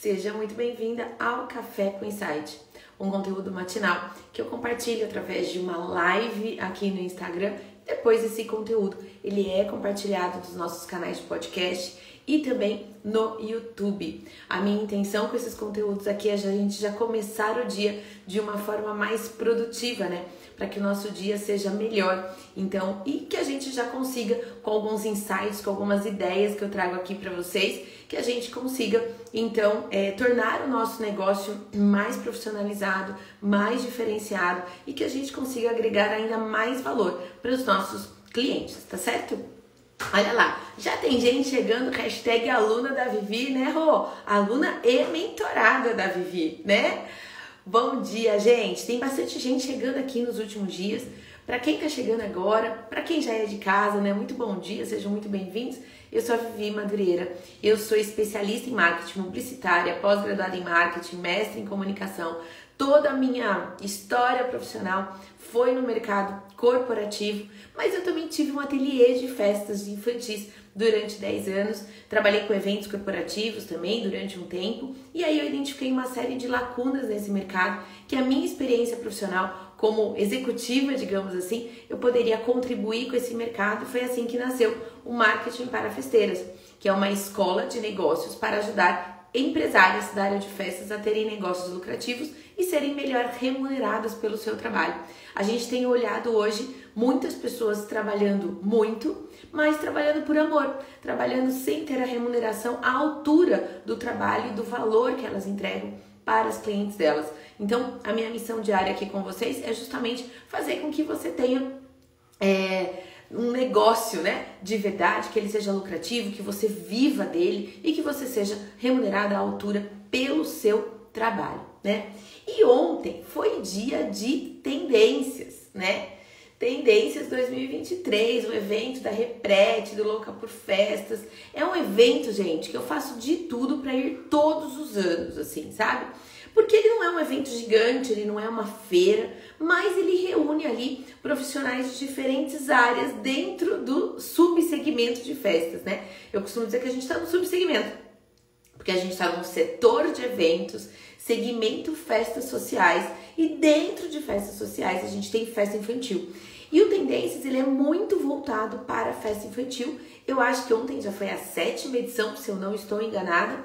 Seja muito bem-vinda ao Café com Insight, um conteúdo matinal que eu compartilho através de uma live aqui no Instagram. Depois esse conteúdo, ele é compartilhado nos nossos canais de podcast e também no YouTube. A minha intenção com esses conteúdos aqui é a gente já começar o dia de uma forma mais produtiva, né? Para que o nosso dia seja melhor. Então, e que a gente já consiga, com alguns insights, com algumas ideias que eu trago aqui para vocês, que a gente consiga, então, é, tornar o nosso negócio mais profissionalizado, mais diferenciado e que a gente consiga agregar ainda mais valor para os nossos clientes, tá certo? Olha lá, já tem gente chegando, hashtag aluna da Vivi, né, Rô? Aluna e mentorada da Vivi, né? Bom dia, gente. Tem bastante gente chegando aqui nos últimos dias. Para quem tá chegando agora, para quem já é de casa, né? Muito bom dia, sejam muito bem-vindos. Eu sou a Vivi Madureira, eu sou especialista em marketing publicitária, pós-graduada em marketing, mestre em comunicação. Toda a minha história profissional foi no mercado corporativo, mas eu também tive um ateliê de festas infantis durante 10 anos. Trabalhei com eventos corporativos também durante um tempo, e aí eu identifiquei uma série de lacunas nesse mercado que a minha experiência profissional como executiva, digamos assim, eu poderia contribuir com esse mercado. Foi assim que nasceu o Marketing para Festeiras, que é uma escola de negócios para ajudar empresárias da área de festas a terem negócios lucrativos e serem melhor remuneradas pelo seu trabalho. A gente tem olhado hoje muitas pessoas trabalhando muito, mas trabalhando por amor, trabalhando sem ter a remuneração à altura do trabalho e do valor que elas entregam para as clientes delas. Então, a minha missão diária aqui com vocês é justamente fazer com que você tenha é, um negócio, né, de verdade, que ele seja lucrativo, que você viva dele e que você seja remunerada à altura pelo seu trabalho, né? E ontem foi dia de tendências, né? Tendências 2023, o evento da Reprete, do Louca por Festas. É um evento, gente, que eu faço de tudo para ir todos os anos, assim, sabe? Porque ele não é um evento gigante, ele não é uma feira, mas ele reúne ali profissionais de diferentes áreas dentro do subsegmento de festas, né? Eu costumo dizer que a gente está no subsegmento, porque a gente está no setor de eventos, segmento festas sociais, e dentro de festas sociais a gente tem festa infantil. E o Tendências ele é muito voltado para a festa infantil. Eu acho que ontem já foi a sétima edição, se eu não estou enganada.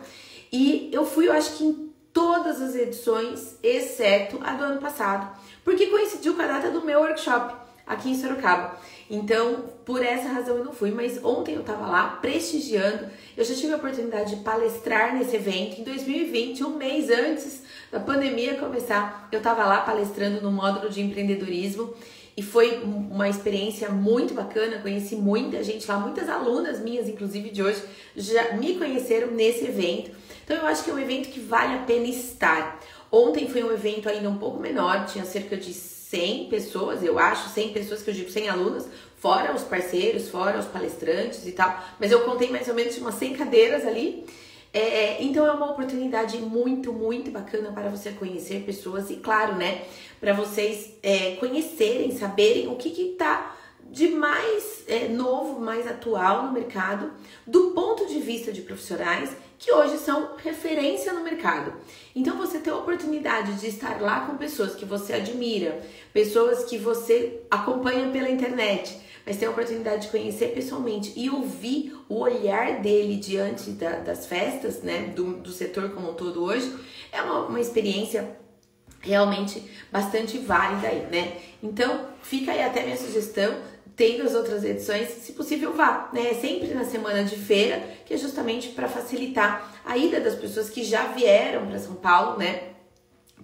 E eu fui, eu acho que em todas as edições, exceto a do ano passado, porque coincidiu com a data do meu workshop aqui em Sorocaba. Então, por essa razão eu não fui, mas ontem eu estava lá prestigiando. Eu já tive a oportunidade de palestrar nesse evento em 2020, um mês antes da pandemia começar. Eu estava lá palestrando no módulo de empreendedorismo e foi uma experiência muito bacana. Conheci muita gente lá, muitas alunas minhas, inclusive de hoje, já me conheceram nesse evento. Então eu acho que é um evento que vale a pena estar. Ontem foi um evento ainda um pouco menor, tinha cerca de 100 pessoas, eu acho, 100 pessoas que eu digo 100 alunas, fora os parceiros, fora os palestrantes e tal. Mas eu contei mais ou menos umas 100 cadeiras ali. É, então é uma oportunidade muito, muito bacana para você conhecer pessoas e, claro, né, para vocês é, conhecerem, saberem o que está de mais é, novo, mais atual no mercado, do ponto de vista de profissionais que hoje são referência no mercado. Então você ter a oportunidade de estar lá com pessoas que você admira, pessoas que você acompanha pela internet, mas ter a oportunidade de conhecer pessoalmente e ouvir o olhar dele diante da, das festas, né, do, do setor como um todo hoje, é uma, uma experiência realmente bastante válida aí, né? Então, fica aí até minha sugestão tendo as outras edições, se possível vá, né? Sempre na semana de feira, que é justamente para facilitar a ida das pessoas que já vieram para São Paulo, né?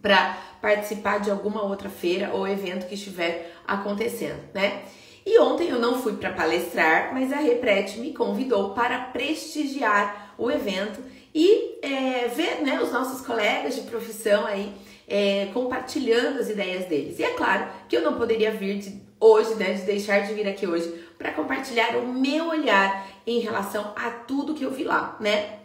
Para participar de alguma outra feira ou evento que estiver acontecendo, né? E ontem eu não fui para palestrar, mas a Reprete me convidou para prestigiar o evento e é, ver né, os nossos colegas de profissão aí é, compartilhando as ideias deles. E é claro que eu não poderia vir de hoje, né, de deixar de vir aqui hoje para compartilhar o meu olhar em relação a tudo que eu vi lá, né?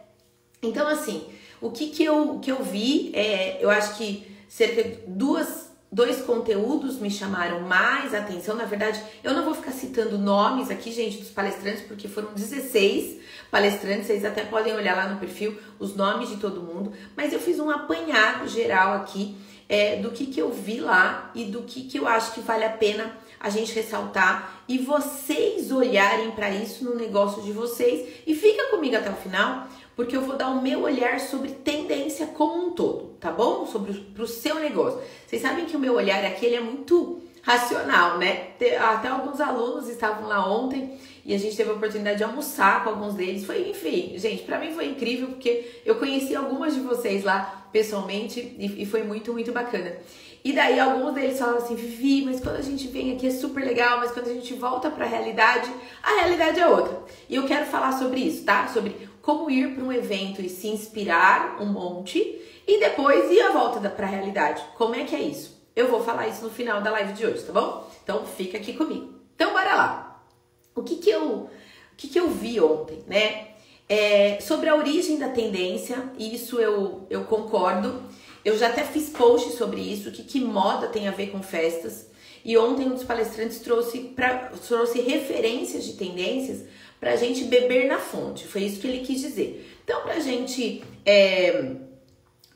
Então, assim, o que que eu, que eu vi, é, eu acho que cerca de duas dois conteúdos me chamaram mais atenção. Na verdade, eu não vou ficar citando nomes aqui, gente, dos palestrantes, porque foram 16 palestrantes. Vocês até podem olhar lá no perfil os nomes de todo mundo. Mas eu fiz um apanhado geral aqui é, do que, que eu vi lá e do que, que eu acho que vale a pena a gente ressaltar e vocês olharem para isso no negócio de vocês. E fica comigo até o final, porque eu vou dar o meu olhar sobre tendência como um todo, tá bom? Sobre o seu negócio. Vocês sabem que o meu olhar aqui ele é muito racional, né? Até alguns alunos estavam lá ontem e a gente teve a oportunidade de almoçar com alguns deles. Foi, enfim, gente, para mim foi incrível porque eu conheci algumas de vocês lá pessoalmente e, e foi muito, muito bacana. E daí alguns deles falavam assim, Vivi, mas quando a gente vem aqui é super legal, mas quando a gente volta para a realidade, a realidade é outra. E eu quero falar sobre isso, tá? Sobre como ir para um evento e se inspirar um monte e depois ir à volta para a realidade. Como é que é isso? Eu vou falar isso no final da live de hoje, tá bom? Então fica aqui comigo. Então bora lá. O que que eu, o que que eu vi ontem, né? É, sobre a origem da tendência, isso eu, eu concordo. Eu já até fiz post sobre isso, que, que moda tem a ver com festas. E ontem um dos palestrantes trouxe, pra, trouxe referências de tendências para a gente beber na fonte. Foi isso que ele quis dizer. Então, para gente, é,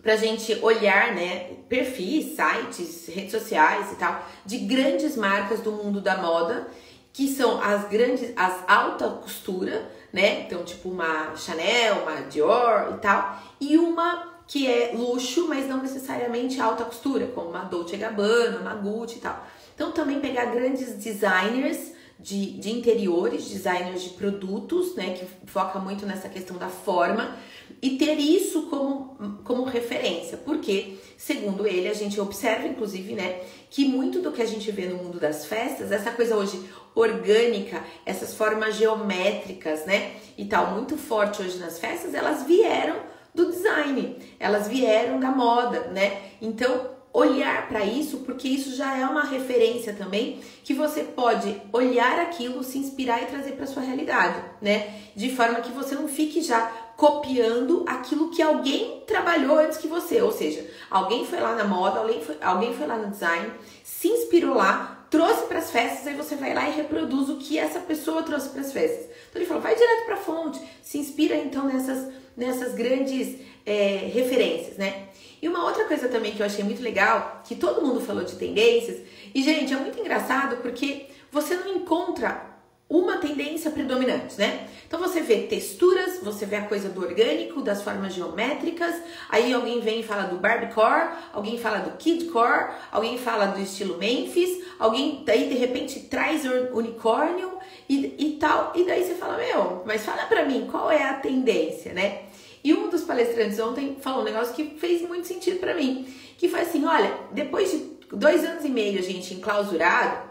a gente olhar né, perfis, sites, redes sociais e tal, de grandes marcas do mundo da moda, que são as grandes, as alta costura, né? Então, tipo uma Chanel, uma Dior e tal, e uma que é luxo, mas não necessariamente alta costura, como uma Dolce Gabbana, uma Gucci e tal. Então também pegar grandes designers de, de interiores, designers de produtos, né, que foca muito nessa questão da forma, e ter isso como, como referência, porque, segundo ele, a gente observa, inclusive, né, que muito do que a gente vê no mundo das festas, essa coisa hoje orgânica, essas formas geométricas, né, e tal, muito forte hoje nas festas, elas vieram do design, elas vieram da moda, né? Então, olhar para isso, porque isso já é uma referência também que você pode olhar aquilo, se inspirar e trazer para sua realidade, né? De forma que você não fique já copiando aquilo que alguém trabalhou antes que você, ou seja, alguém foi lá na moda, alguém foi, alguém foi lá no design, se inspirou lá, trouxe para as festas, aí você vai lá e reproduz o que essa pessoa trouxe para as festas. Então ele falou, vai direto para a fonte, se inspira então nessas nessas grandes é, referências, né? E uma outra coisa também que eu achei muito legal, que todo mundo falou de tendências, e gente, é muito engraçado porque você não encontra uma tendência predominante, né? Então você vê texturas, você vê a coisa do orgânico, das formas geométricas, aí alguém vem e fala do Barbiecore, alguém fala do Kidcore, alguém fala do estilo Memphis, alguém daí de repente traz unicórnio e, e tal, e daí você fala, meu, mas fala pra mim, qual é a tendência, né? E um dos palestrantes ontem falou um negócio que fez muito sentido para mim, que foi assim, olha, depois de dois anos e meio a gente enclausurado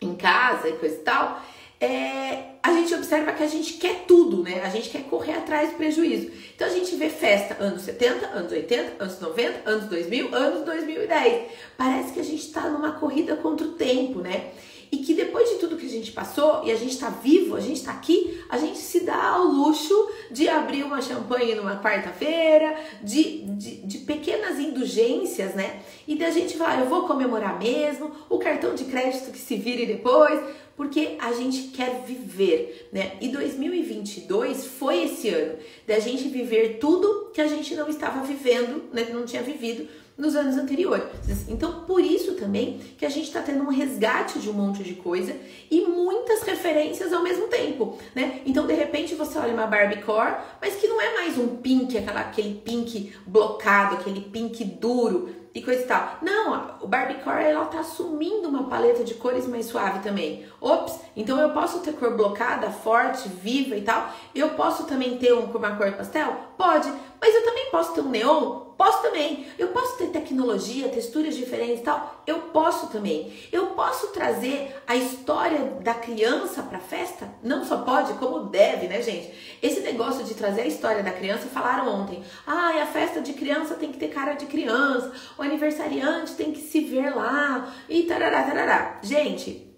em casa e coisa e tal, é, a gente observa que a gente quer tudo, né? A gente quer correr atrás do prejuízo. Então a gente vê festa anos 70, anos 80, anos 90, anos 2000, anos 2010. Parece que a gente está numa corrida contra o tempo, né? E que depois de tudo que a gente passou e a gente está vivo, a gente está aqui, a gente se dá ao luxo de abrir uma champanhe numa quarta-feira, de, de, de, pequenas indulgências, né? E da gente falar, eu vou comemorar mesmo, o cartão de crédito que se vire depois, porque a gente quer viver, né? E 2022 foi esse ano da gente viver tudo que a gente não estava vivendo, né? Não tinha vivido nos anos anteriores. Então, por isso também que a gente está tendo um resgate de um monte de coisa e muitas referências ao mesmo tempo, né? Então, de repente, você olha uma Barbie Core, mas que não é mais um pink, aquela, aquele pink blocado, aquele pink duro e coisa e tal. Não, o Barbiecore ela tá assumindo uma paleta de cores mais suave também. Ops, então eu posso ter cor blocada, forte, viva e tal. Eu posso também ter um, uma cor pastel? Pode, mas eu também posso ter um neon? Posso também. Eu posso ter tecnologia, texturas diferentes e tal? Eu posso também. Eu posso trazer a história da criança para festa? Não só pode, como deve, né, gente? Esse negócio de trazer a história da criança, falaram ontem. Ah, a festa de criança tem que ter cara de criança. O aniversariante tem que se ver lá. E tarará, tarará. Gente,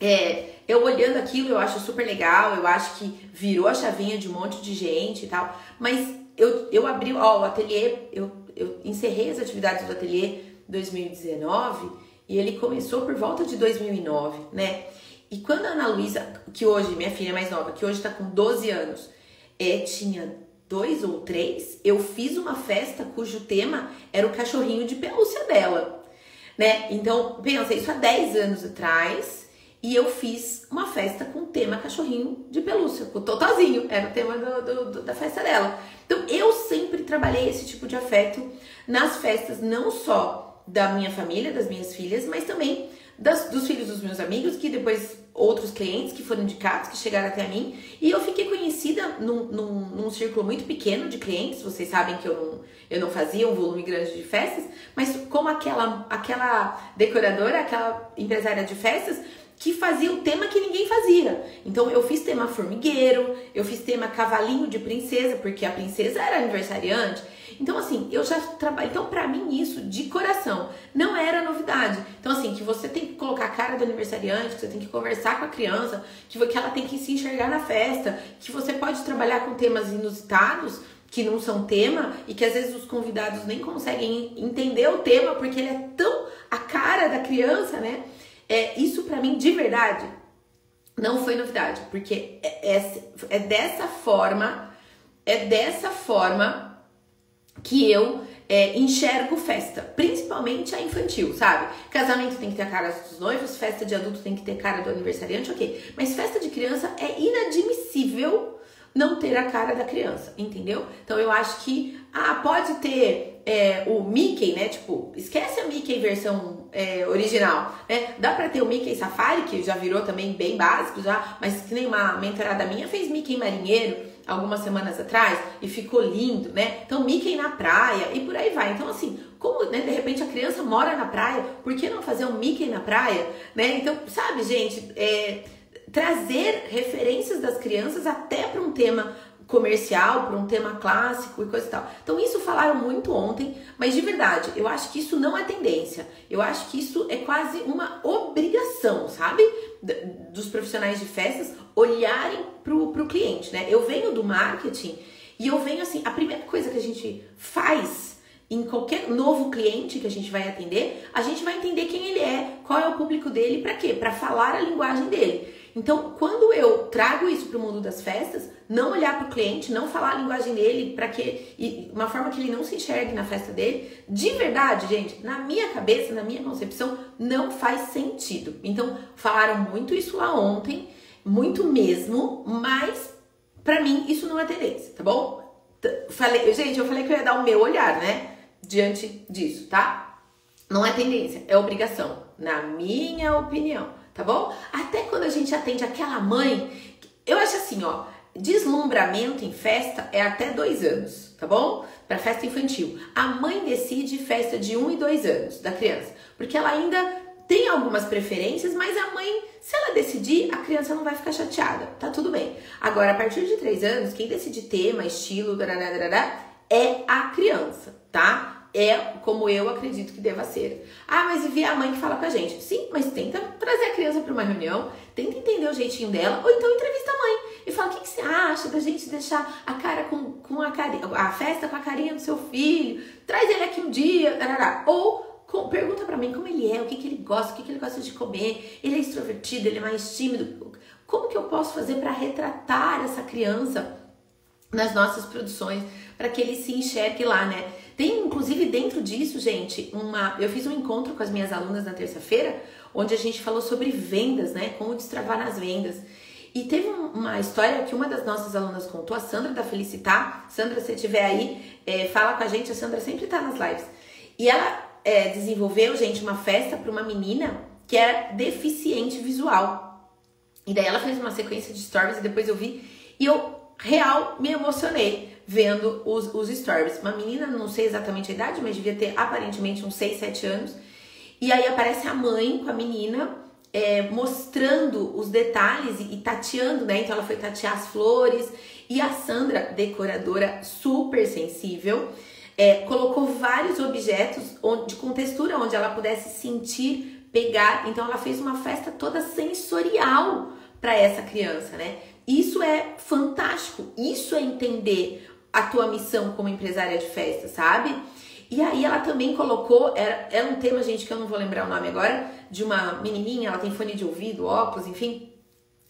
é, eu olhando aquilo, eu acho super legal. Eu acho que virou a chavinha de um monte de gente e tal. Mas eu, eu abri, ó, o ateliê, eu, eu encerrei as atividades do ateliê 2019 e ele começou por volta de 2009, né? E quando a Ana Luísa, que hoje, minha filha mais nova, que hoje tá com 12 anos, é, tinha dois ou três, eu fiz uma festa cujo tema era o cachorrinho de pelúcia dela, né? Então, pensa, isso há 10 anos atrás, e eu fiz uma festa com o tema cachorrinho de pelúcia, com o Totozinho, era o tema do, do, do, da festa dela. Então, eu sempre trabalhei esse tipo de afeto nas festas, não só da minha família, das minhas filhas, mas também das, dos filhos dos meus amigos, que depois outros clientes que foram indicados, que chegaram até mim. E eu fiquei conhecida num, num, num, círculo muito pequeno de clientes. Vocês sabem que eu não, eu não fazia um volume grande de festas, mas como aquela, aquela decoradora, aquela empresária de festas, que fazia o tema que ninguém fazia. Então eu fiz tema formigueiro, eu fiz tema cavalinho de princesa, porque a princesa era aniversariante. Então, assim, eu já trabalho. Então, para mim, isso de coração não era novidade. Então, assim, que você tem que colocar a cara do aniversariante, que você tem que conversar com a criança, que, que ela tem que se enxergar na festa, que você pode trabalhar com temas inusitados que não são tema e que às vezes os convidados nem conseguem entender o tema porque ele é tão a cara da criança, né? É, isso para mim, de verdade, não foi novidade, porque é, é, é dessa forma, é dessa forma que eu é, enxergo festa, principalmente a infantil, sabe? Casamento tem que ter a cara dos noivos, festa de adulto tem que ter cara do aniversariante, ok. Mas festa de criança é inadmissível não ter a cara da criança, entendeu? Então eu acho que, ah, pode ter é, o Mickey, né? Tipo, esquece a Mickey versão é, original, né? Dá pra ter o Mickey Safari, que já virou também bem básico já, mas que nem uma mentorada minha fez Mickey Marinheiro, algumas semanas atrás e ficou lindo, né? Então, Mickey na praia e por aí vai. Então, assim, como né, de repente a criança mora na praia, por que não fazer um Mickey na praia, né? Então, sabe, gente, é, trazer referências das crianças até para um tema comercial, para um tema clássico e coisa e tal. Então, isso falaram muito ontem, mas de verdade, eu acho que isso não é tendência. Eu acho que isso é quase uma obrigação, sabe? Dos profissionais de festas olharem pro, pro cliente, né? Eu venho do marketing e eu venho assim, a primeira coisa que a gente faz em qualquer novo cliente que a gente vai atender, a gente vai entender quem ele é, qual é o público dele, para quê? Para falar a linguagem dele. Então, quando eu trago isso para o mundo das festas, não olhar para o cliente, não falar a linguagem dele, para que uma forma que ele não se enxergue na festa dele, de verdade, gente, na minha cabeça, na minha concepção, não faz sentido. Então, falaram muito isso lá ontem, muito mesmo, mas para mim isso não é tendência, tá bom? Falei, gente, eu falei que eu ia dar o meu olhar, né? Diante disso, tá? Não é tendência, é obrigação, na minha opinião tá bom? Até quando a gente atende aquela mãe, eu acho assim, ó, deslumbramento em festa é até dois anos, tá bom? Para festa infantil. A mãe decide festa de um e dois anos da criança, porque ela ainda tem algumas preferências, mas a mãe, se ela decidir, a criança não vai ficar chateada, tá tudo bem. Agora, a partir de três anos, quem decide tema, estilo, darará, darará, é a criança, tá? É como eu acredito que deva ser. Ah, mas e vi a mãe que fala com a gente. Sim, mas tenta trazer a criança para uma reunião, tenta entender o jeitinho dela, ou então entrevista a mãe e fala: o que, que você acha da gente deixar a cara com, com a, carinha, a festa com a carinha do seu filho? Traz ele aqui um dia, ou pergunta para mim como ele é, o que, que ele gosta, o que, que ele gosta de comer, ele é extrovertido, ele é mais tímido. Como que eu posso fazer para retratar essa criança nas nossas produções, para que ele se enxergue lá, né? Tem, inclusive, dentro disso, gente, uma. Eu fiz um encontro com as minhas alunas na terça-feira, onde a gente falou sobre vendas, né? Como destravar nas vendas. E teve uma história que uma das nossas alunas contou, a Sandra da Felicitar. Sandra, se estiver aí, é, fala com a gente, a Sandra sempre tá nas lives. E ela é, desenvolveu, gente, uma festa para uma menina que era deficiente visual. E daí ela fez uma sequência de stories e depois eu vi. E eu, real, me emocionei vendo os, os stories. Uma menina, não sei exatamente a idade, mas devia ter aparentemente uns 6, 7 anos. E aí aparece a mãe com a menina é, mostrando os detalhes e, e tateando, né? Então ela foi tatear as flores. E a Sandra, decoradora super sensível, é, colocou vários objetos onde, com textura onde ela pudesse sentir, pegar. Então ela fez uma festa toda sensorial para essa criança, né? Isso é fantástico. Isso é entender a tua missão como empresária de festa, sabe? E aí ela também colocou, era, era um tema, gente, que eu não vou lembrar o nome agora, de uma menininha, ela tem fone de ouvido, óculos, enfim.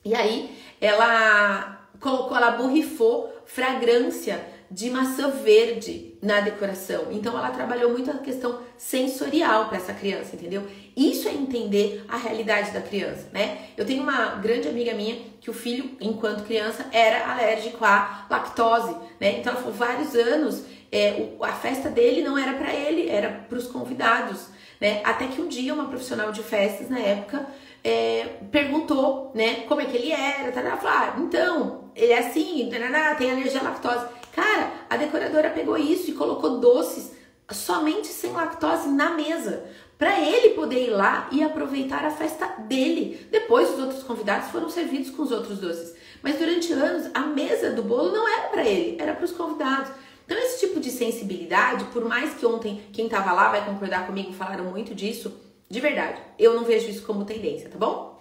E aí ela colocou, ela borrifou fragrância de maçã verde na decoração. Então ela trabalhou muito a questão sensorial para essa criança, entendeu? Isso é entender a realidade da criança, né? Eu tenho uma grande amiga minha que o filho, enquanto criança, era alérgico à lactose, né? Então ela falou vários anos é, a festa dele não era para ele, era para os convidados, né? Até que um dia uma profissional de festas na época é, perguntou, né, como é que ele era, tá, tá, falou, ah, então, ele é assim, tem alergia à lactose. Cara, a decoradora pegou isso e colocou doces somente sem lactose na mesa, para ele poder ir lá e aproveitar a festa dele. Depois os outros convidados foram servidos com os outros doces. Mas durante anos a mesa do bolo não era para ele, era para os convidados. Então esse tipo de sensibilidade, por mais que ontem quem estava lá vai concordar comigo, falaram muito disso, de verdade, eu não vejo isso como tendência, tá bom?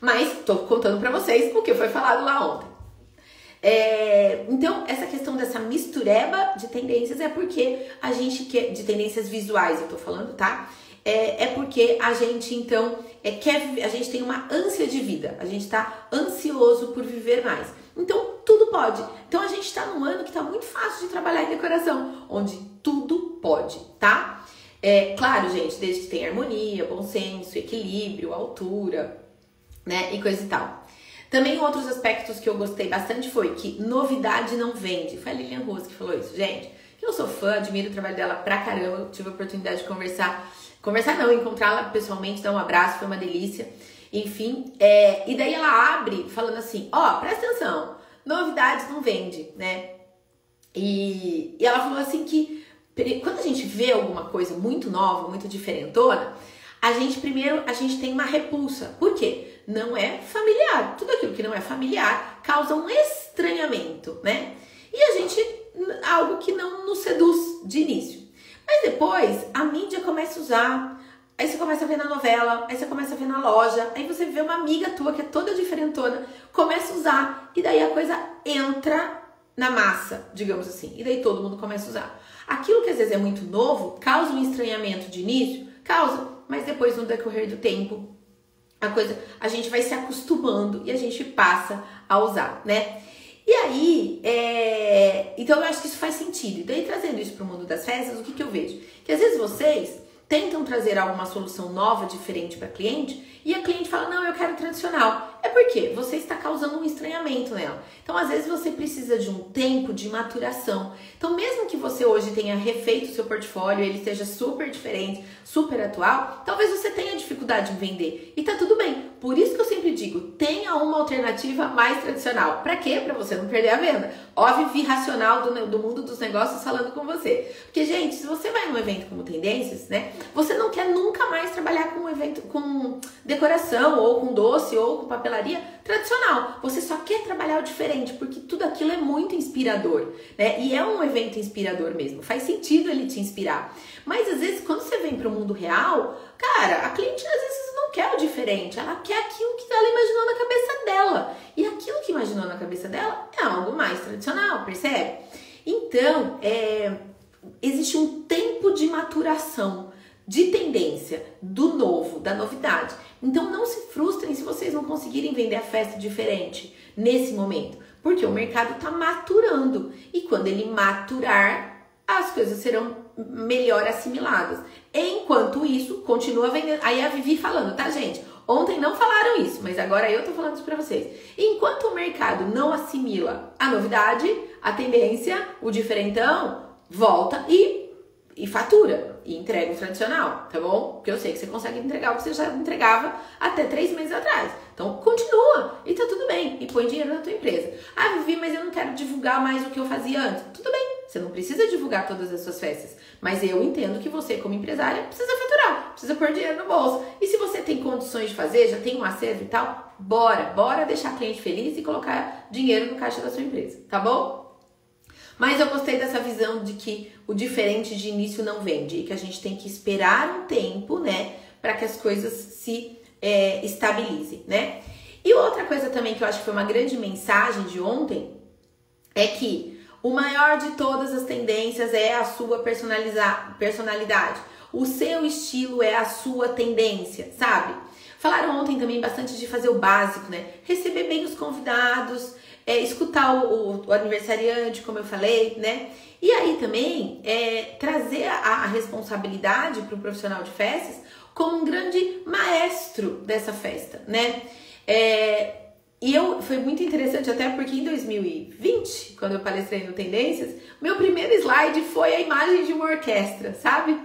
Mas tô contando para vocês o que foi falado lá ontem. É, então, essa questão dessa mistureba de tendências é porque a gente quer, de tendências visuais, eu tô falando, tá? É, é porque a gente, então, é, quer, a gente tem uma ânsia de vida, a gente tá ansioso por viver mais. Então, tudo pode. Então, a gente tá num ano que tá muito fácil de trabalhar em decoração, onde tudo pode, tá? É claro, gente, desde que tenha harmonia, bom senso, equilíbrio, altura, né, e coisa e tal. Também outros aspectos que eu gostei bastante foi que novidade não vende. Foi a Lilian Rose que falou isso, gente. Eu sou fã, admiro o trabalho dela pra caramba. Tive a oportunidade de conversar, conversar não, encontrá-la pessoalmente, dar um abraço, foi uma delícia. Enfim, é, e daí ela abre falando assim: ó, oh, presta atenção, novidades não vende, né? E, e ela falou assim que quando a gente vê alguma coisa muito nova, muito diferentona, a gente primeiro a gente tem uma repulsa. Por quê? Não é familiar. Tudo aquilo que não é familiar causa um estranhamento, né? E a gente algo que não nos seduz de início. Mas depois a mídia começa a usar, aí você começa a ver na novela, aí você começa a ver na loja, aí você vê uma amiga tua que é toda diferentona, começa a usar e daí a coisa entra na massa, digamos assim. E daí todo mundo começa a usar. Aquilo que às vezes é muito novo causa um estranhamento de início, causa, mas depois no decorrer do tempo a coisa, a gente vai se acostumando e a gente passa a usar, né? E aí, é... então eu acho que isso faz sentido. E daí, trazendo isso para o mundo das festas, o que, que eu vejo? Que às vezes vocês tentam trazer alguma solução nova, diferente para cliente, e a cliente fala: Não, eu quero tradicional. É porque você está causando um estranhamento nela. Então, às vezes, você precisa de um tempo de maturação. Então, mesmo que você hoje tenha refeito o seu portfólio, ele seja super diferente, super atual, talvez você tenha dificuldade em vender. E tá tudo bem. Por isso que eu sempre digo: tenha uma alternativa mais tradicional. Para quê? Para você não perder a venda. Ó, Vivi Racional do, do mundo dos negócios falando com você. Porque, gente, se você vai num evento como Tendências, né? Você não quer nunca mais trabalhar com um evento com decoração, ou com doce, ou com papelaria tradicional. Você só quer trabalhar o diferente, porque tudo aquilo é muito inspirador, né? E é um evento inspirador mesmo. Faz sentido ele te inspirar. Mas às vezes, quando você vem para o mundo real, cara, a cliente às vezes não quer o diferente, ela quer aquilo que ela imaginou na cabeça dela. E aquilo que imaginou na cabeça dela é algo mais tradicional, percebe? Então, é, existe um tempo de maturação de tendência, do novo, da novidade. Então não vocês não conseguirem vender a festa diferente nesse momento, porque o mercado está maturando e quando ele maturar, as coisas serão melhor assimiladas. Enquanto isso, continua vendendo. Aí a Vivi falando, tá, gente? Ontem não falaram isso, mas agora eu tô falando isso para vocês. Enquanto o mercado não assimila a novidade, a tendência, o diferentão, volta e e fatura e entrega o tradicional, tá bom? Porque eu sei que você consegue entregar o que você já entregava até três meses atrás. Então continua e tá tudo bem e põe dinheiro na tua empresa. Ah, Vivi, mas eu não quero divulgar mais o que eu fazia antes. Tudo bem, você não precisa divulgar todas as suas festas, mas eu entendo que você, como empresária, precisa faturar, precisa pôr dinheiro no bolso. E se você tem condições de fazer, já tem um acervo e tal, bora, bora deixar cliente feliz e colocar dinheiro no caixa da sua empresa, tá bom? Mas eu gostei dessa visão de que o diferente de início não vende e que a gente tem que esperar um tempo, né, para que as coisas se é, estabilizem, né? E outra coisa também que eu acho que foi uma grande mensagem de ontem é que O maior de todas as tendências é a sua personalidade. O seu estilo é a sua tendência, sabe? Falaram ontem também bastante de fazer o básico, né? Receber bem os convidados, é, escutar o, o, o, aniversariante, como eu falei, né? E aí também é, trazer a, a responsabilidade para o profissional de festas como um grande maestro dessa festa, né? É, e eu foi muito interessante até porque em 2020, quando eu palestrei no Tendências, meu primeiro slide foi a imagem de uma orquestra, sabe?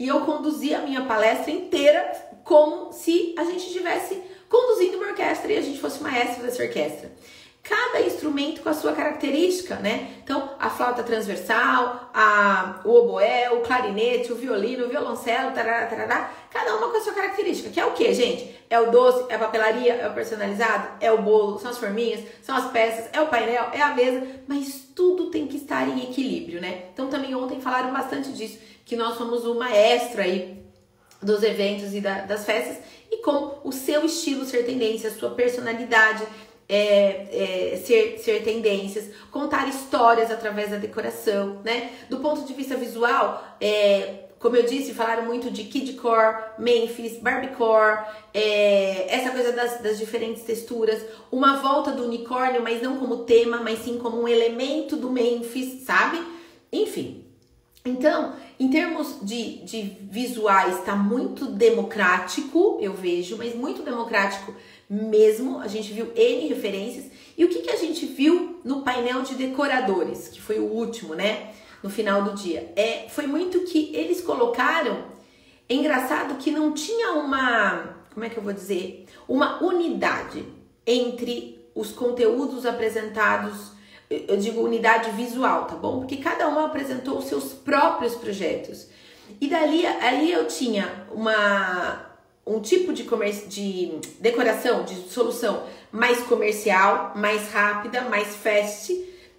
E eu conduzi a minha palestra inteira como se a gente estivesse conduzindo uma orquestra e a gente fosse maestro dessa orquestra cada instrumento com a sua característica, né? Então, a flauta transversal, a, o oboé, o clarinete, o violino, o violoncelo, tarará, tarará, cada uma com a sua característica. Que é o que, gente? É o doce, é a papelaria, é o personalizado, é o bolo, são as forminhas, são as peças, é o painel, é a mesa, mas tudo tem que estar em equilíbrio, né? Então, também ontem falaram bastante disso, que nós somos o maestro aí dos eventos e da, das festas e como o seu estilo ser tendência, a sua personalidade, é, é, ser, ser tendências, contar histórias através da decoração, né? Do ponto de vista visual, é, como eu disse, falaram muito de kidcore, Memphis, barbiecore, é, essa coisa das, das, diferentes texturas, uma volta do unicórnio, mas não como tema, mas sim como um elemento do Memphis, sabe? Enfim. Então, em termos de, de visuais, está muito democrático, eu vejo, mas muito democrático mesmo. A gente viu N referências. E o que, que a gente viu no painel de decoradores, que foi o último, né? No final do dia. É, foi muito que eles colocaram. É engraçado que não tinha uma. Como é que eu vou dizer? Uma unidade entre os conteúdos apresentados. Eu digo unidade visual, tá bom? Porque cada um apresentou os seus próprios projetos. E dali ali eu tinha uma um tipo de, de decoração, de solução mais comercial, mais rápida, mais fast.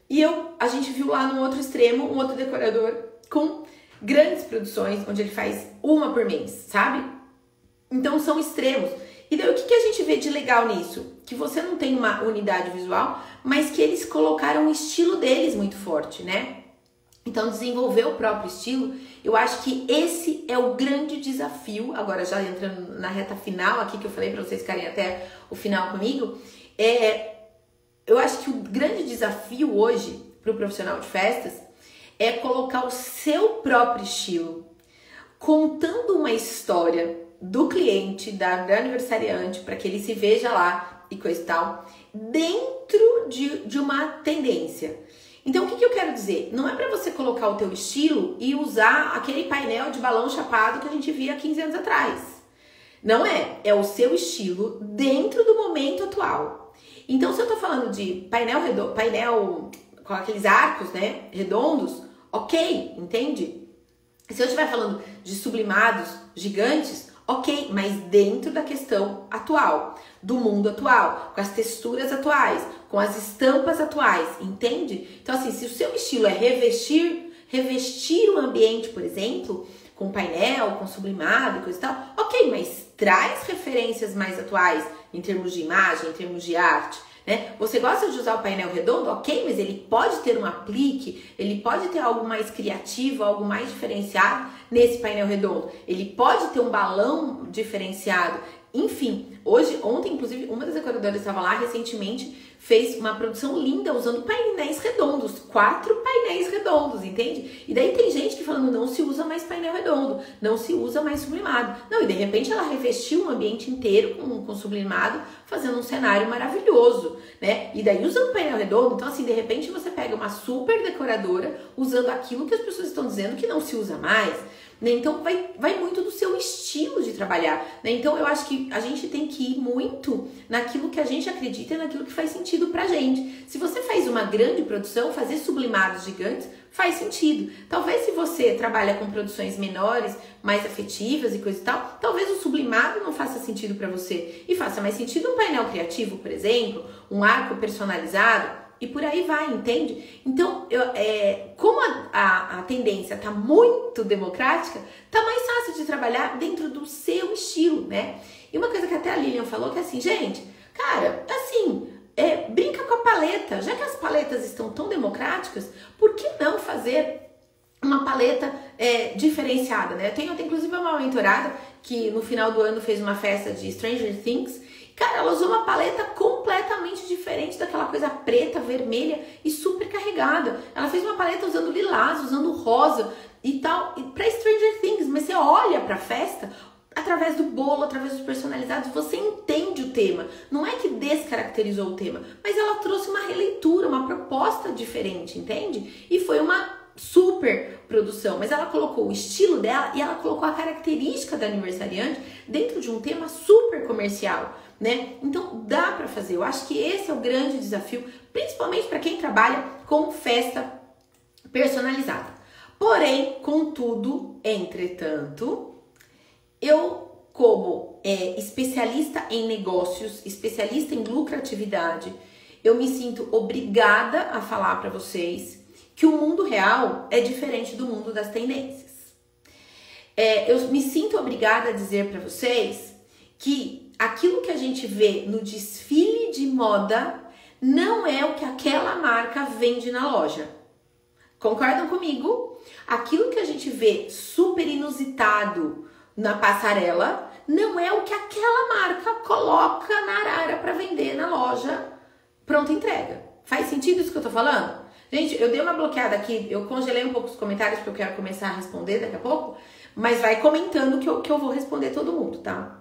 E eu, a gente viu lá no outro extremo um outro decorador com grandes produções, onde ele faz uma por mês, sabe? Então são extremos. E daí o que, que a gente vê de legal nisso? Que você não tem uma unidade visual, mas que eles colocaram o estilo deles muito forte, né? Então, desenvolver o próprio estilo, eu acho que esse é o grande desafio. Agora, já entrando na reta final aqui, que eu falei para vocês ficarem até o final comigo, é, eu acho que o grande desafio hoje para o profissional de festas é colocar o seu próprio estilo, contando uma história do cliente, da, da aniversariante, para que ele se veja lá e coisa e tal, dentro de, de uma tendência. Então, o que, que eu quero dizer? Não é para você colocar o teu estilo e usar aquele painel de balão chapado que a gente via 15 anos atrás. Não é. É o seu estilo dentro do momento atual. Então, se eu tô falando de painel redondo, painel com aqueles arcos, né, redondos, ok, entende? Se eu estiver falando de sublimados gigantes, Ok, mas dentro da questão atual, do mundo atual, com as texturas atuais, com as estampas atuais, entende? Então, assim, se o seu estilo é revestir, revestir o ambiente, por exemplo, com painel, com sublimado e coisa e tal, ok, mas traz referências mais atuais em termos de imagem, em termos de arte. Né? Você gosta de usar o painel redondo? Ok, mas ele pode ter um aplique, ele pode ter algo mais criativo, algo mais diferenciado nesse painel redondo. Ele pode ter um balão diferenciado. Enfim, hoje, ontem, inclusive, uma das decoradoras estava lá recentemente fez uma produção linda usando painéis redondos, quatro painéis redondos, entende? E daí tem gente que falando não se usa mais painel redondo, não se usa mais sublimado. Não, e de repente ela revestiu um ambiente inteiro com, com sublimado, fazendo um cenário maravilhoso, né? E daí usando painel redondo, então assim, de repente você pega uma super decoradora usando aquilo que as pessoas estão dizendo que não se usa mais. Né? Então vai, vai muito do seu estilo de trabalhar. Né? Então eu acho que a gente tem que ir muito naquilo que a gente acredita e naquilo que faz sentido pra gente. Se você faz uma grande produção, fazer sublimados gigantes faz sentido. Talvez se você trabalha com produções menores, mais afetivas e coisa e tal, talvez o sublimado não faça sentido para você e faça mais sentido um painel criativo, por exemplo, um arco personalizado e por aí vai, entende? Então, eu, é, como a, a, a tendência está muito democrática, tá mais fácil de trabalhar dentro do seu estilo, né? E uma coisa que até a Lilian falou que é assim, gente, cara, assim, é, brinca com a paleta. Já que as paletas estão tão democráticas, por que não fazer uma paleta é, diferenciada, né? Eu tenho, eu tenho inclusive uma mentorada que no final do ano fez uma festa de Stranger Things. Cara, ela usou uma paleta completamente diferente daquela coisa preta, vermelha e super carregada. Ela fez uma paleta usando lilás, usando rosa e tal, e pra Stranger Things, mas você olha pra festa, através do bolo, através dos personalizados, você entende o tema. Não é que descaracterizou o tema, mas ela trouxe uma releitura, uma proposta diferente, entende? E foi uma super produção, mas ela colocou o estilo dela e ela colocou a característica da aniversariante dentro de um tema super comercial, né? Então dá para fazer. Eu acho que esse é o grande desafio, principalmente para quem trabalha com festa personalizada. Porém, contudo, entretanto, eu como é, especialista em negócios, especialista em lucratividade, eu me sinto obrigada a falar para vocês que o mundo real é diferente do mundo das tendências. É, eu me sinto obrigada a dizer para vocês que aquilo que a gente vê no desfile de moda não é o que aquela marca vende na loja. Concordam comigo? Aquilo que a gente vê super inusitado na passarela não é o que aquela marca coloca na arara para vender na loja pronta entrega. Faz sentido isso que eu tô falando? Gente, eu dei uma bloqueada aqui, eu congelei um pouco os comentários porque eu quero começar a responder daqui a pouco, mas vai comentando que eu, que eu vou responder todo mundo, tá?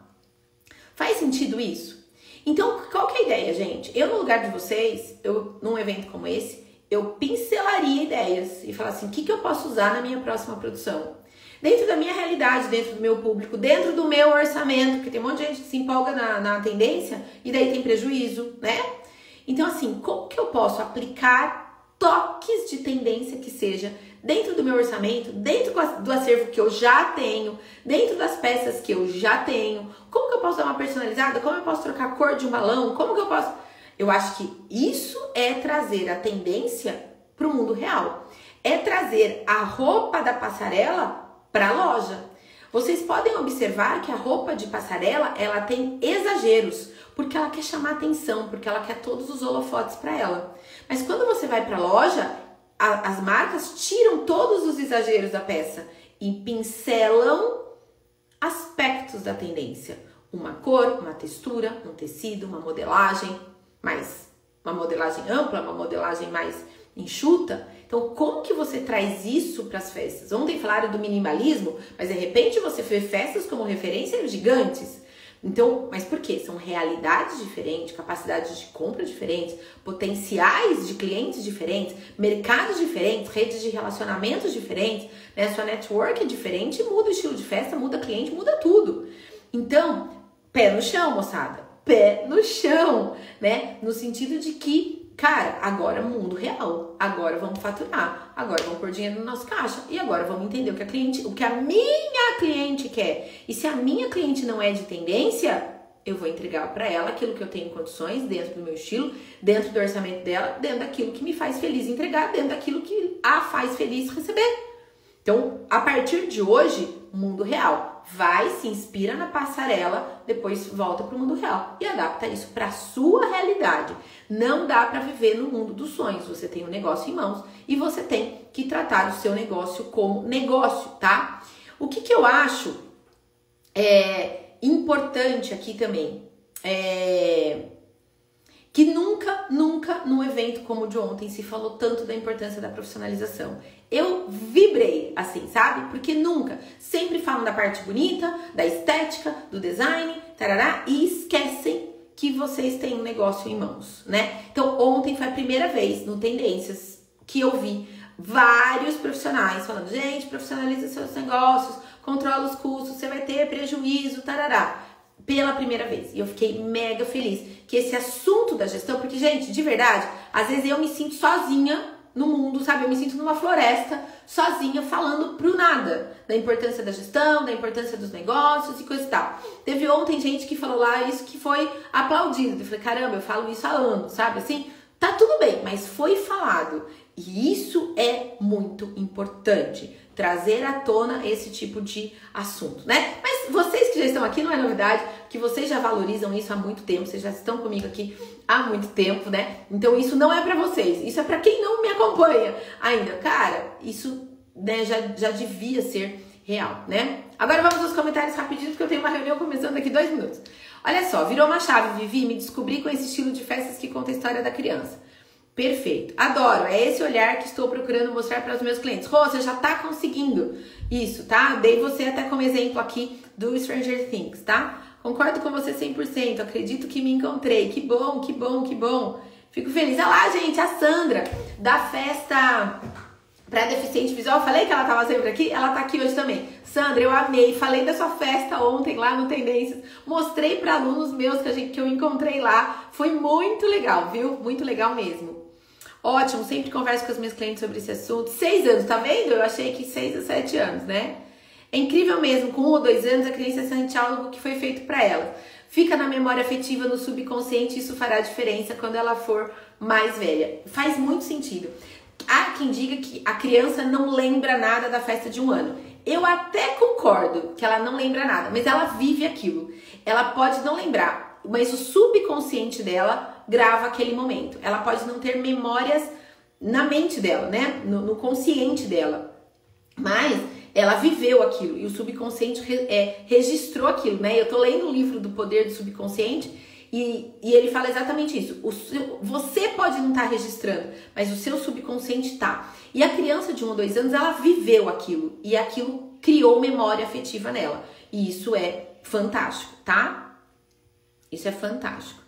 Faz sentido isso? Então, qual que é a ideia, gente? Eu, no lugar de vocês, eu, num evento como esse, eu pincelaria ideias e falar assim, o que, que eu posso usar na minha próxima produção? Dentro da minha realidade, dentro do meu público, dentro do meu orçamento, porque tem um monte de gente que se empolga na, na tendência e daí tem prejuízo, né? Então, assim, como que eu posso aplicar toques de tendência que seja dentro do meu orçamento, dentro do acervo que eu já tenho, dentro das peças que eu já tenho. Como que eu posso dar uma personalizada? Como eu posso trocar a cor de um balão? Como que eu posso. Eu acho que isso é trazer a tendência para o mundo real. É trazer a roupa da passarela para a loja. Vocês podem observar que a roupa de passarela ela tem exageros porque ela quer chamar atenção, porque ela quer todos os holofotes para ela. Mas quando você vai para a loja, a, as marcas tiram todos os exageros da peça e pincelam aspectos da tendência. Uma cor, uma textura, um tecido, uma modelagem mais uma modelagem ampla, uma modelagem mais enxuta. Então, como que você traz isso para as festas? Ontem falaram do minimalismo, mas de repente você vê festas como referência gigantes. Então, mas por quê? São realidades diferentes, capacidades de compra diferentes, potenciais de clientes diferentes, mercados diferentes, redes de relacionamentos diferentes, né? Sua network é diferente, muda o estilo de festa, muda cliente, muda tudo. Então, pé no chão, moçada. Pé no chão, né? No sentido de que Cara, agora é mundo real. Agora vamos faturar. Agora vamos pôr dinheiro no nosso caixa. E agora vamos entender o que a cliente, o que a minha cliente quer. E se a minha cliente não é de tendência, eu vou entregar para ela aquilo que eu tenho condições dentro do meu estilo, dentro do orçamento dela, dentro daquilo que me faz feliz entregar, dentro daquilo que a faz feliz receber. Então, a partir de hoje, mundo real. Vai, se inspira na passarela, depois volta para o mundo real e adapta isso para a sua realidade. Não dá para viver no mundo dos sonhos. Você tem um negócio em mãos e você tem que tratar o seu negócio como negócio, tá? O que, que eu acho é importante aqui também é que nunca, nunca num evento como o de ontem se falou tanto da importância da profissionalização. Eu vibrei assim, sabe? Porque nunca, sempre falam da parte bonita, da estética, do design, tarará, e esquecem que vocês têm um negócio em mãos, né? Então, ontem foi a primeira vez no Tendências que eu vi vários profissionais falando: gente, profissionaliza seus negócios, controla os custos, você vai ter prejuízo, tarará pela primeira vez. E eu fiquei mega feliz que esse assunto da gestão, porque, gente, de verdade, às vezes eu me sinto sozinha no mundo, sabe? Eu me sinto numa floresta, sozinha, falando pro nada da importância da gestão, da importância dos negócios e coisa e tal. Teve ontem gente que falou lá isso que foi aplaudido. Eu falei, caramba, eu falo isso há anos, sabe? Assim, tá tudo bem, mas foi falado. E isso é muito importante, trazer à tona esse tipo de assunto, né? Mas vocês que já estão aqui, não é novidade, que vocês já valorizam isso há muito tempo, vocês já estão comigo aqui há muito tempo, né? Então isso não é para vocês, isso é para quem não me acompanha ainda. Cara, isso né, já, já devia ser real, né? Agora vamos aos comentários rapidinho, porque eu tenho uma reunião começando daqui dois minutos. Olha só, virou uma chave, Vivi, me descobri com esse estilo de festas que conta a história da criança. Perfeito. Adoro. É esse olhar que estou procurando mostrar para os meus clientes. Rô, você já está conseguindo isso, tá? Dei você até como exemplo aqui do Stranger Things, tá? Concordo com você 100%. Acredito que me encontrei. Que bom, que bom, que bom. Fico feliz. Olha lá, gente, a Sandra da festa para deficiente visual. Falei que ela estava sempre aqui, ela está aqui hoje também. Sandra, eu amei. Falei da sua festa ontem lá no Tendências. Mostrei para alunos meus que, a gente, que eu encontrei lá. Foi muito legal, viu? Muito legal mesmo. Ótimo, sempre converso com os meus clientes sobre esse assunto. Seis anos, tá vendo? Eu achei que seis a sete anos, né? É incrível mesmo, com um ou dois anos a criança sente algo que foi feito para ela. Fica na memória afetiva, no subconsciente, isso fará diferença quando ela for mais velha. Faz muito sentido. Há quem diga que a criança não lembra nada da festa de um ano. Eu até concordo que ela não lembra nada, mas ela vive aquilo. Ela pode não lembrar, mas o subconsciente dela grava aquele momento. Ela pode não ter memórias na mente dela, né? No, no consciente dela. Mas ela viveu aquilo e o subconsciente re, é, registrou aquilo, né? Eu tô lendo o livro do poder do subconsciente e, e ele fala exatamente isso. O seu, você pode não estar tá registrando, mas o seu subconsciente tá. E a criança de um ou dois anos, ela viveu aquilo e aquilo criou memória afetiva nela. E isso é fantástico, tá? Isso é fantástico.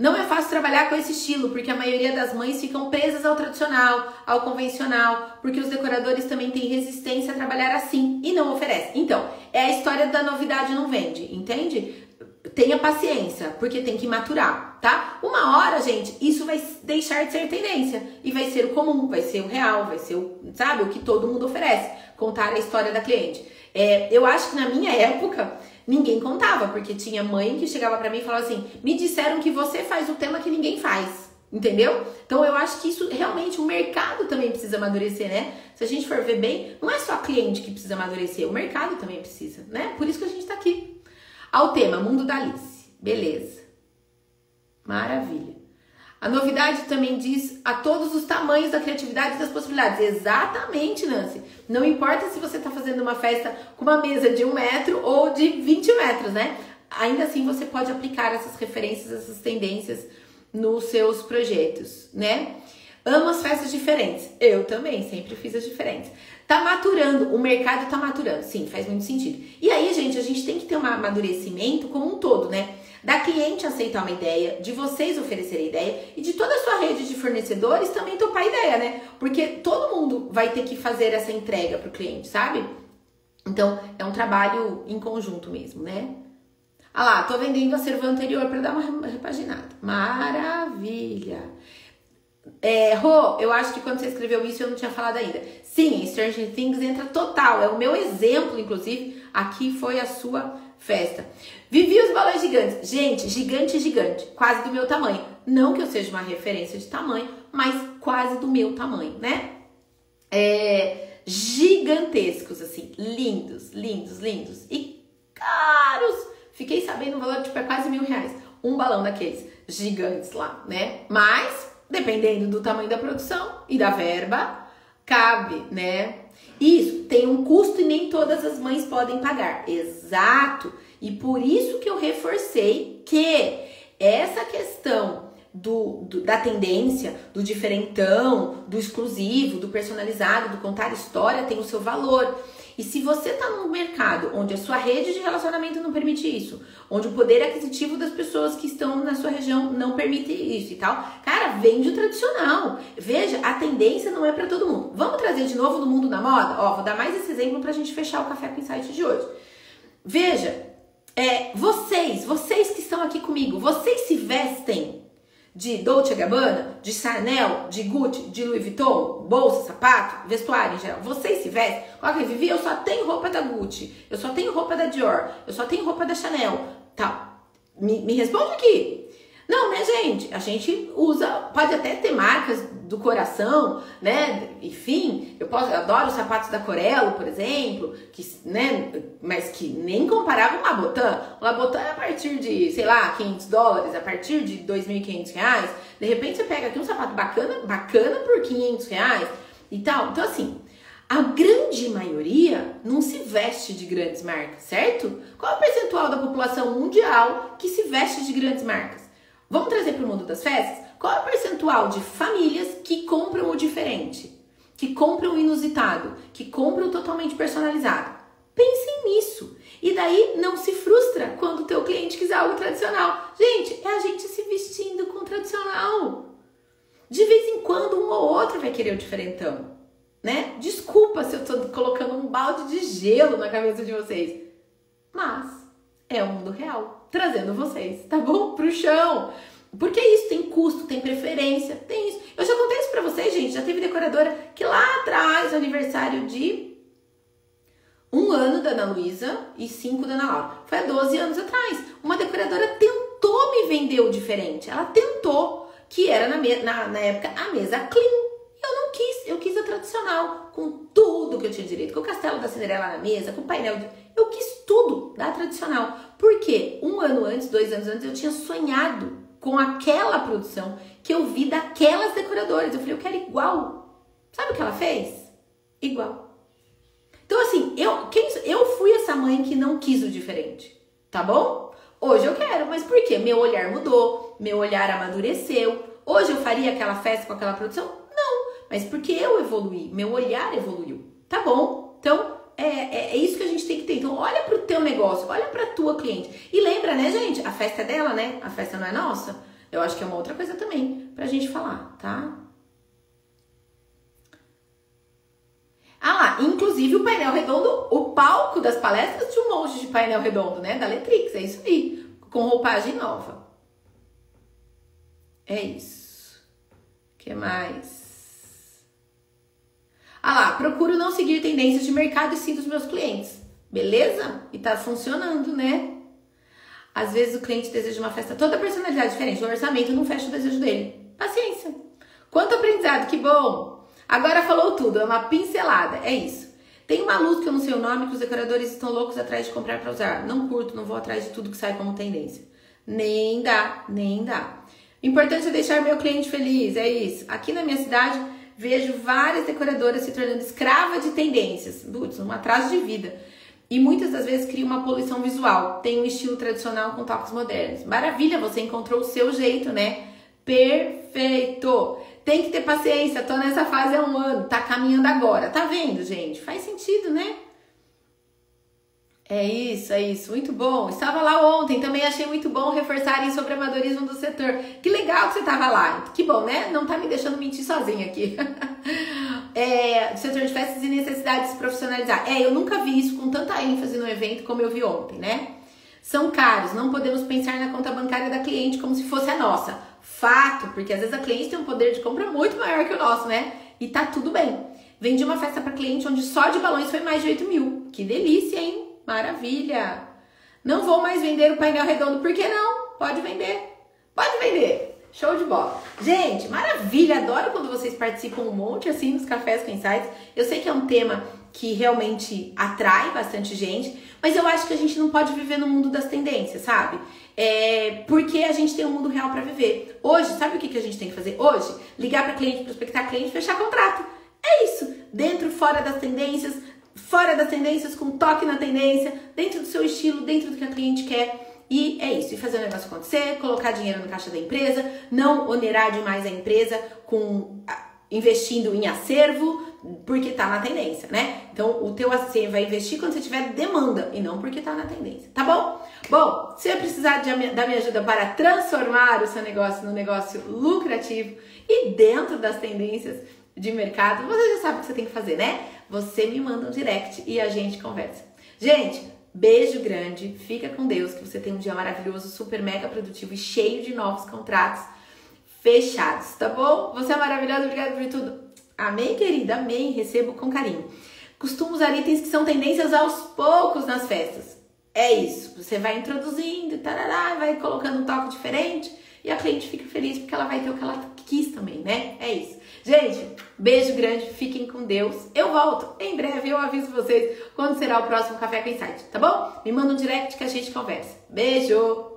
Não é fácil trabalhar com esse estilo, porque a maioria das mães ficam presas ao tradicional, ao convencional, porque os decoradores também têm resistência a trabalhar assim e não oferecem. Então, é a história da novidade não vende, entende? Tenha paciência, porque tem que maturar, tá? Uma hora, gente, isso vai deixar de ser tendência e vai ser o comum, vai ser o real, vai ser o, sabe, o que todo mundo oferece, contar a história da cliente. É, eu acho que na minha época, ninguém contava, porque tinha mãe que chegava para mim e falava assim: "Me disseram que você faz o tema que ninguém faz". Entendeu? Então eu acho que isso realmente o mercado também precisa amadurecer, né? Se a gente for ver bem, não é só cliente que precisa amadurecer, o mercado também precisa, né? Por isso que a gente tá aqui. Ao tema Mundo da Alice. Beleza. Maravilha. A novidade também diz a todos os tamanhos da criatividade e das possibilidades. Exatamente, Nancy. Não importa se você está fazendo uma festa com uma mesa de um metro ou de 20 metros, né? Ainda assim você pode aplicar essas referências, essas tendências nos seus projetos, né? Amo as festas diferentes. Eu também, sempre fiz as diferentes. Tá maturando, o mercado tá maturando. Sim, faz muito sentido. E aí, gente, a gente tem que ter um amadurecimento como um todo, né? Da cliente aceitar uma ideia, de vocês oferecerem ideia e de toda a sua rede de fornecedores também topar ideia, né? Porque todo mundo vai ter que fazer essa entrega para o cliente, sabe? Então é um trabalho em conjunto mesmo, né? Ah lá, tô vendendo a serva anterior para dar uma repaginada. Maravilha! É, Rô, eu acho que quando você escreveu isso eu não tinha falado ainda. Sim, Stranger Things entra total. É o meu exemplo, inclusive. Aqui foi a sua festa. Vivi os balões gigantes. Gente, gigante, gigante. Quase do meu tamanho. Não que eu seja uma referência de tamanho, mas quase do meu tamanho, né? É, gigantescos, assim. Lindos, lindos, lindos. E caros. Fiquei sabendo o valor, tipo, é quase mil reais. Um balão daqueles gigantes lá, né? Mas, dependendo do tamanho da produção e da verba, cabe, né? Isso tem um custo e nem todas as mães podem pagar. Exato. E por isso que eu reforcei que essa questão do, do, da tendência, do diferentão, do exclusivo, do personalizado, do contar história tem o seu valor. E se você está num mercado onde a sua rede de relacionamento não permite isso, onde o poder aquisitivo das pessoas que estão na sua região não permite isso e tal, cara, vende o tradicional. Veja, a tendência não é para todo mundo. Vamos trazer de novo no mundo da moda? Ó, vou dar mais esse exemplo para a gente fechar o Café com Insight de hoje. Veja, é, vocês, vocês que estão aqui comigo, vocês se vestem de Dolce Gabbana, de Chanel, de Gucci, de Louis Vuitton, bolsa, sapato, vestuário em geral. Vocês se vestem? Olha, Vivi, eu só tenho roupa da Gucci, eu só tenho roupa da Dior, eu só tenho roupa da Chanel, tal. Me, me responde aqui. Não, né, gente? A gente usa, pode até ter marcas do coração, né? Enfim, eu, posso, eu adoro os sapatos da Corello, por exemplo, que, né? Mas que nem comparava com o Labotan. O Labotan é a partir de, sei lá, 500 dólares, a partir de 2.500 reais. De repente você pega aqui um sapato bacana, bacana por 500 reais e tal. Então, assim, a grande maioria não se veste de grandes marcas, certo? Qual é o percentual da população mundial que se veste de grandes marcas? Vamos trazer para o mundo das festas? Qual é o percentual de famílias que compram o diferente? Que compram o inusitado? Que compram o totalmente personalizado? Pensem nisso. E daí não se frustra quando o teu cliente quiser algo tradicional. Gente, é a gente se vestindo com tradicional. De vez em quando um ou outro vai querer o diferentão, né? Desculpa se eu tô colocando um balde de gelo na cabeça de vocês. Mas é o mundo real trazendo vocês, tá bom? Pro chão. Porque isso tem custo, tem preferência, tem isso. Eu já contei isso pra vocês, gente. Já teve decoradora que lá atrás, aniversário de um ano da Ana Luísa e cinco da Ana Laura. Foi há 12 anos atrás. Uma decoradora tentou me vender o diferente. Ela tentou, que era na, na, na época a mesa clean. Eu não quis, eu quis a tradicional, com tudo que eu tinha direito, com o castelo da Cinderela na mesa, com o painel de. Eu quis tudo da tradicional. Porque um ano antes, dois anos antes, eu tinha sonhado com aquela produção que eu vi daquelas decoradoras. Eu falei, eu quero igual. Sabe o que ela fez? Igual. Então, assim, eu, quem, eu fui essa mãe que não quis o diferente, tá bom? Hoje eu quero, mas por quê? Meu olhar mudou, meu olhar amadureceu. Hoje eu faria aquela festa com aquela produção? Não, mas porque eu evoluí, meu olhar evoluiu, tá bom? Então, é, é, é, isso que a gente tem que ter. Então, olha pro teu negócio, olha pra tua cliente. E lembra, né, gente? A festa é dela, né? A festa não é nossa. Eu acho que é uma outra coisa também pra gente falar, tá? Ah lá, inclusive o painel redondo, o palco das palestras tinha um monte de painel redondo, né? Da Letrix, é isso aí. Com roupagem nova. É isso. O que mais? Ah lá, procuro não seguir tendências de mercado e sim dos meus clientes. Beleza? E tá funcionando, né? Às vezes o cliente deseja uma festa toda personalidade diferente. O orçamento não fecha o desejo dele. Paciência. Quanto aprendizado, que bom! Agora falou tudo, é uma pincelada, é isso. Tem uma luz que eu não sei o nome que os decoradores estão loucos atrás de comprar para usar. Não curto, não vou atrás de tudo que sai como tendência. Nem dá, nem dá. Importante é deixar meu cliente feliz, é isso. Aqui na minha cidade vejo várias decoradoras se tornando escrava de tendências, putz, um atraso de vida. E muitas das vezes cria uma poluição visual. Tem um estilo tradicional com toques modernos. Maravilha, você encontrou o seu jeito, né? Perfeito! Tem que ter paciência, tô nessa fase há um ano, tá caminhando agora. Tá vendo, gente? Faz sentido, né? É isso, é isso. Muito bom. Estava lá ontem, também achei muito bom reforçarem sobre amadorismo do setor. Que legal que você estava lá. Que bom, né? Não tá me deixando mentir sozinha aqui. é, setor de festas e necessidade de profissionalizar. É, eu nunca vi isso com tanta ênfase no evento como eu vi ontem, né? São caros, não podemos pensar na conta bancária da cliente como se fosse a nossa. Fato, porque às vezes a cliente tem um poder de compra muito maior que o nosso, né? E tá tudo bem. Vendi uma festa para cliente onde só de balões foi mais de 8 mil. Que delícia, hein? Maravilha! Não vou mais vender o painel redondo, por que não? Pode vender. Pode vender. Show de bola. Gente, maravilha! Adoro quando vocês participam um monte assim nos cafés com insights. Eu sei que é um tema que realmente atrai bastante gente, mas eu acho que a gente não pode viver no mundo das tendências, sabe? É, porque a gente tem um mundo real para viver. Hoje, sabe o que, que a gente tem que fazer? Hoje, ligar para cliente, prospectar cliente, fechar contrato. É isso. Dentro, fora das tendências, fora das tendências, com toque na tendência, dentro do seu estilo, dentro do que a cliente quer. E é isso, e fazer o negócio acontecer, colocar dinheiro no caixa da empresa, não onerar demais a empresa com investindo em acervo, porque tá na tendência, né? Então, o teu você vai investir quando você tiver demanda e não porque tá na tendência, tá bom? Bom, se você precisar de, da minha ajuda para transformar o seu negócio num negócio lucrativo e dentro das tendências de mercado, você já sabe o que você tem que fazer, né? Você me manda um direct e a gente conversa. Gente, beijo grande, fica com Deus, que você tenha um dia maravilhoso, super mega produtivo e cheio de novos contratos fechados, tá bom? Você é maravilhosa, obrigada por tudo. Amém, querida, amém, recebo com carinho. Costumo usar itens que são tendências aos poucos nas festas. É isso, você vai introduzindo, tarará, vai colocando um toque diferente e a cliente fica feliz porque ela vai ter o que ela quis também, né? É isso. Gente, beijo grande, fiquem com Deus. Eu volto em breve, eu aviso vocês quando será o próximo Café com Insight, tá bom? Me manda um direct que a gente conversa. Beijo!